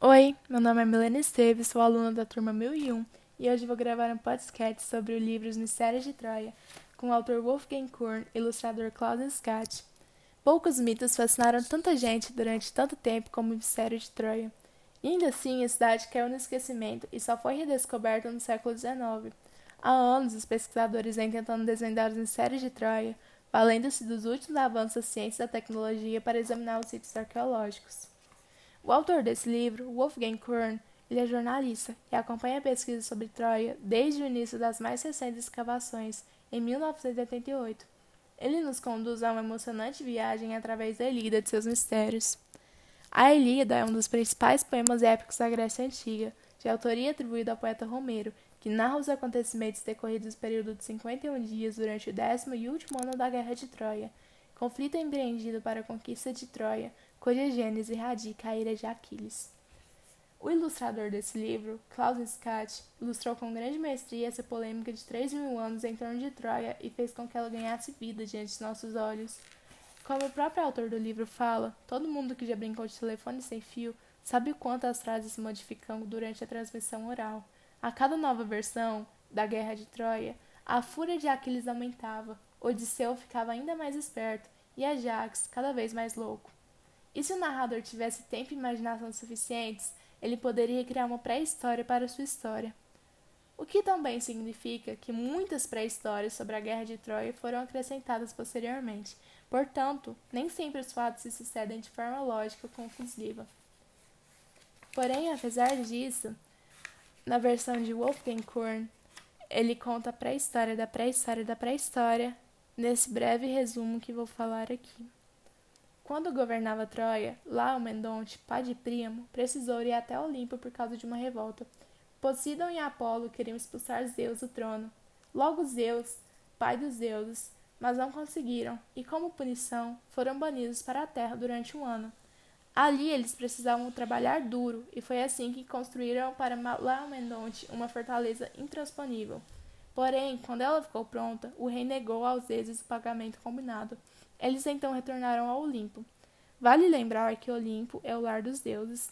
Oi, meu nome é Milena Esteves, sou aluna da turma 1001 e hoje vou gravar um podcast sobre o livro Os Mistérios de Troia, com o autor Wolfgang Korn e ilustrador Claudius Scott. Poucos mitos fascinaram tanta gente durante tanto tempo como o Mistério de Troia. E ainda assim, a cidade caiu no esquecimento e só foi redescoberta no século XIX. Há anos, os pesquisadores vêm tentando desvendar os mistérios de Troia, valendo-se dos últimos avanços da ciência e da tecnologia para examinar os sítios arqueológicos. O autor desse livro, Wolfgang Korn, ele é jornalista e acompanha a pesquisa sobre Troia desde o início das mais recentes escavações, em 1988. Ele nos conduz a uma emocionante viagem através da Ilíada de seus mistérios. A Ilíada é um dos principais poemas épicos da Grécia Antiga, de autoria atribuída ao poeta Romero, que narra os acontecimentos decorridos no período de 51 dias durante o décimo e último ano da Guerra de Troia, conflito empreendido para a conquista de Troia, cuja gênese radica a ira de Aquiles. O ilustrador desse livro, Klaus Scott, ilustrou com grande maestria essa polêmica de 3 mil anos em torno de Troia e fez com que ela ganhasse vida diante de nossos olhos. Como o próprio autor do livro fala, todo mundo que já brincou de telefone sem fio sabe o quanto as frases se modificam durante a transmissão oral. A cada nova versão da Guerra de Troia, a fúria de Aquiles aumentava, Odisseu ficava ainda mais esperto e Ajax cada vez mais louco. E se o narrador tivesse tempo e imaginação suficientes, ele poderia criar uma pré-história para sua história. O que também significa que muitas pré-histórias sobre a Guerra de Troia foram acrescentadas posteriormente, portanto, nem sempre os fatos se sucedem de forma lógica ou conclusiva. Porém, apesar disso, na versão de Wolfgang Korn, ele conta a pré-história da pré-história da pré-história, nesse breve resumo que vou falar aqui. Quando governava Troia, Laomedonte, pai de Príamo, precisou ir até Olimpo por causa de uma revolta. Poseidon e Apolo queriam expulsar Zeus do trono. Logo Zeus, pai dos deuses, mas não conseguiram, e como punição, foram banidos para a terra durante um ano. Ali eles precisavam trabalhar duro, e foi assim que construíram para Laomedonte uma fortaleza intransponível. Porém, quando ela ficou pronta, o rei negou aos deuses o pagamento combinado. Eles então retornaram ao Olimpo. Vale lembrar que Olimpo é o lar dos deuses.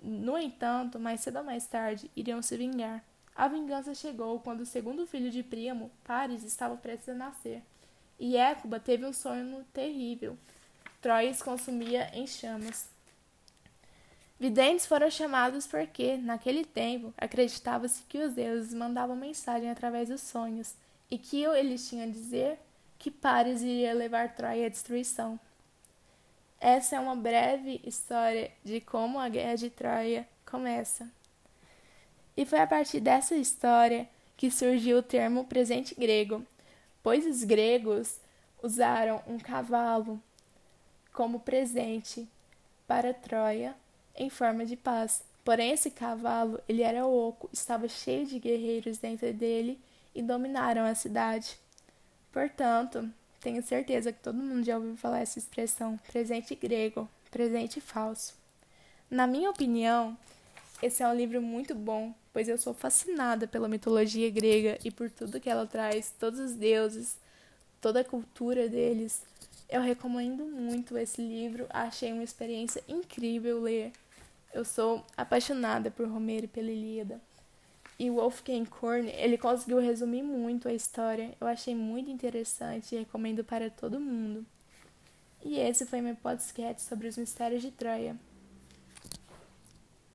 No entanto, mais cedo ou mais tarde, iriam se vingar. A vingança chegou quando o segundo filho de Príamo, Paris, estava prestes a nascer. E Écuba teve um sonho terrível. Troia se consumia em chamas. Videntes foram chamados porque, naquele tempo, acreditava-se que os deuses mandavam mensagem através dos sonhos, e que eles tinham a dizer que Paris iria levar Troia à destruição. Essa é uma breve história de como a Guerra de Troia começa. E foi a partir dessa história que surgiu o termo presente grego, pois os gregos usaram um cavalo como presente para Troia em forma de paz. Porém, esse cavalo, ele era oco, estava cheio de guerreiros dentro dele e dominaram a cidade. Portanto, tenho certeza que todo mundo já ouviu falar essa expressão presente grego, presente falso. Na minha opinião, esse é um livro muito bom, pois eu sou fascinada pela mitologia grega e por tudo que ela traz, todos os deuses, toda a cultura deles. Eu recomendo muito esse livro, achei uma experiência incrível ler. Eu sou apaixonada por Romero e pela Ilíada. E Wolfgang Korn, ele conseguiu resumir muito a história. Eu achei muito interessante e recomendo para todo mundo. E esse foi meu podcast sobre os mistérios de Troia.